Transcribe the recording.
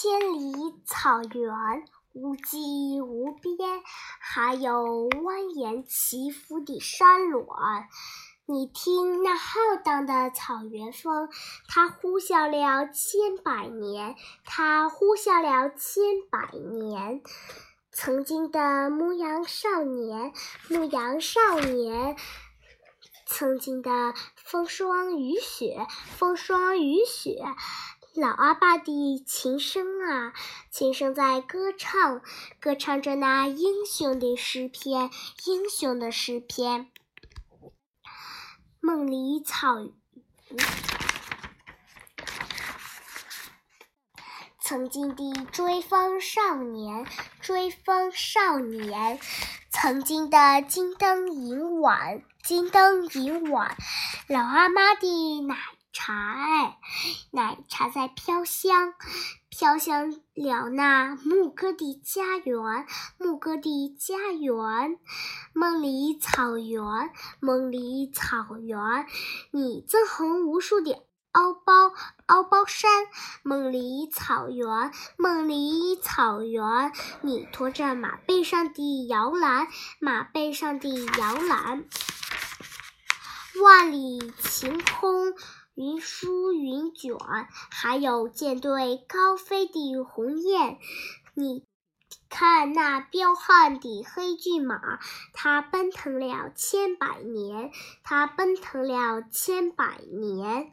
千里草原，无际无边，还有蜿蜒起伏的山峦。你听那浩荡的草原风，它呼啸了千百年，它呼啸了千百年。曾经的牧羊少年，牧羊少年。曾经的风霜雨雪，风霜雨雪，老阿爸的琴声啊，琴声在歌唱，歌唱着那英雄的诗篇，英雄的诗篇。梦里草原，曾经的追风少年，追风少年。曾经的金灯银碗，金灯银碗，老阿妈的奶茶哎，奶茶在飘香，飘香了那牧歌的家园，牧歌的家园，梦里草原，梦里草原，你赠红无数的。敖包敖包山，梦里草原，梦里草原，你驮着马背上的摇篮，马背上的摇篮。万里晴空，云舒云卷，还有舰队高飞的鸿雁。你看那彪悍的黑骏马，它奔腾了千百年，它奔腾了千百年。